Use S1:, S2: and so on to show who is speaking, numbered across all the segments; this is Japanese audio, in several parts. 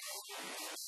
S1: Thank you.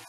S1: よし